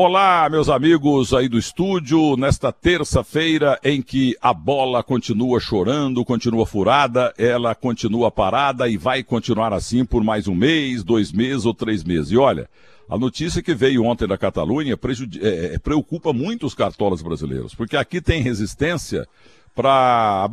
Olá, meus amigos aí do estúdio, nesta terça-feira em que a bola continua chorando, continua furada, ela continua parada e vai continuar assim por mais um mês, dois meses ou três meses. E olha, a notícia que veio ontem da Catalunha é, preocupa muito os cartolas brasileiros, porque aqui tem resistência para,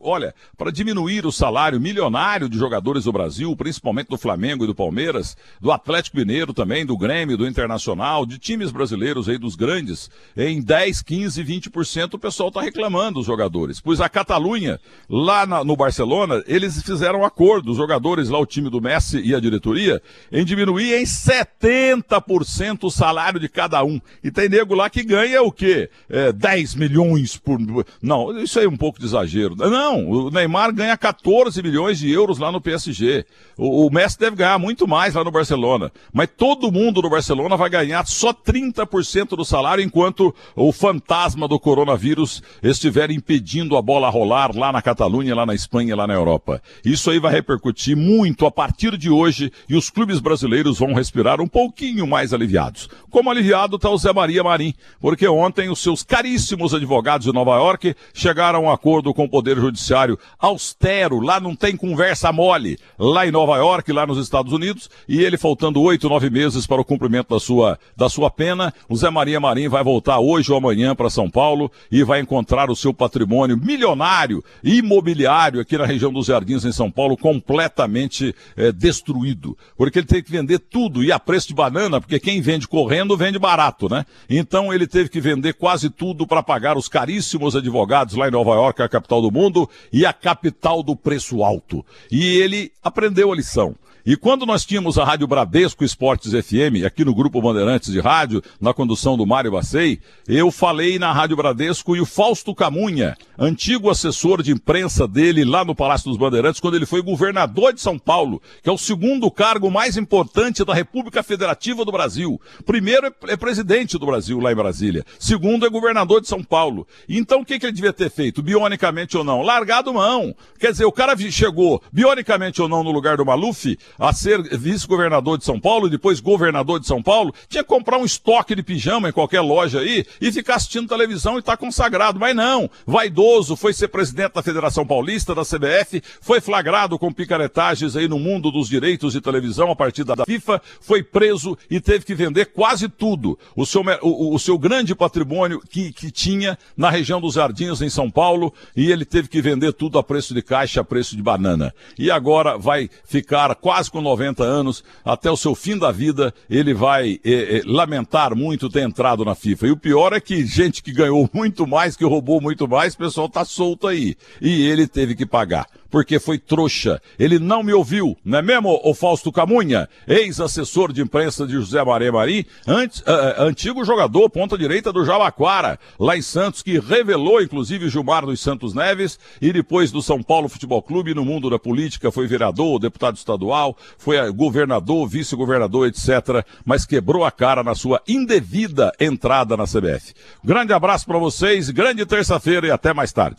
olha, para diminuir o salário milionário de jogadores do Brasil, principalmente do Flamengo e do Palmeiras, do Atlético Mineiro também, do Grêmio, do Internacional, de times brasileiros aí dos grandes, em 10, 15, 20% o pessoal está reclamando os jogadores. Pois a Catalunha, lá na, no Barcelona, eles fizeram um acordo, os jogadores lá, o time do Messi e a diretoria, em diminuir em 70% o salário de cada um. E tem nego lá que ganha o quê? É, 10 milhões por não, isso aí é um pouco de exagero. Não, o Neymar ganha 14 milhões de euros lá no PSG. O, o Messi deve ganhar muito mais lá no Barcelona. Mas todo mundo no Barcelona vai ganhar só 30% do salário enquanto o fantasma do coronavírus estiver impedindo a bola rolar lá na Catalunha, lá na Espanha, lá na Europa. Isso aí vai repercutir muito a partir de hoje e os clubes brasileiros vão respirar um pouquinho mais aliviados. Como aliviado está o Zé Maria Marim, porque ontem os seus caríssimos advogados de Nova York chegaram a um acordo com o Poder Judiciário austero, lá não tem conversa mole, lá em Nova York, lá nos Estados Unidos, e ele faltando oito, nove meses para o cumprimento da sua, da sua pena, o Zé Maria Marim vai voltar hoje ou amanhã para São Paulo e vai encontrar o seu patrimônio milionário imobiliário aqui na região dos Jardins, em São Paulo, completamente é, destruído. Porque ele teve que vender tudo e a preço de banana, porque quem vende correndo vende barato, né? Então ele teve que vender quase tudo para pagar os caríssimos advogados advogados lá em Nova York, a capital do mundo, e a capital do preço alto. E ele aprendeu a lição. E quando nós tínhamos a Rádio Bradesco Esportes FM, aqui no Grupo Bandeirantes de Rádio, na condução do Mário Bacei, eu falei na Rádio Bradesco e o Fausto Camunha, antigo assessor de imprensa dele lá no Palácio dos Bandeirantes, quando ele foi governador de São Paulo, que é o segundo cargo mais importante da República Federativa do Brasil. Primeiro é, é presidente do Brasil lá em Brasília. Segundo é governador de São Paulo. Então o que, que ele devia ter feito, bionicamente ou não? Largado mão. Quer dizer, o cara chegou, bionicamente ou não, no lugar do Maluf, a ser vice-governador de São Paulo e depois governador de São Paulo, tinha que comprar um estoque de pijama em qualquer loja aí e ficar assistindo televisão e estar tá consagrado. Mas não, vaidoso, foi ser presidente da Federação Paulista, da CBF, foi flagrado com picaretagens aí no mundo dos direitos de televisão a partir da FIFA, foi preso e teve que vender quase tudo. O seu, o, o seu grande patrimônio que, que tinha na região dos Jardins, em São Paulo, e ele teve que vender tudo a preço de caixa, a preço de banana. E agora vai ficar quase quase com 90 anos, até o seu fim da vida, ele vai é, é, lamentar muito ter entrado na FIFA. E o pior é que gente que ganhou muito mais, que roubou muito mais, o pessoal tá solto aí. E ele teve que pagar porque foi trouxa. Ele não me ouviu, não é mesmo, o Fausto Camunha, ex-assessor de imprensa de José Maré Marim, antes, uh, antigo jogador, ponta direita do Jabaquara, lá em Santos, que revelou, inclusive, Gilmar dos Santos Neves, e depois do São Paulo Futebol Clube, no mundo da política, foi vereador, deputado estadual, foi governador, vice-governador, etc., mas quebrou a cara na sua indevida entrada na CBF. Grande abraço para vocês, grande terça-feira e até mais tarde.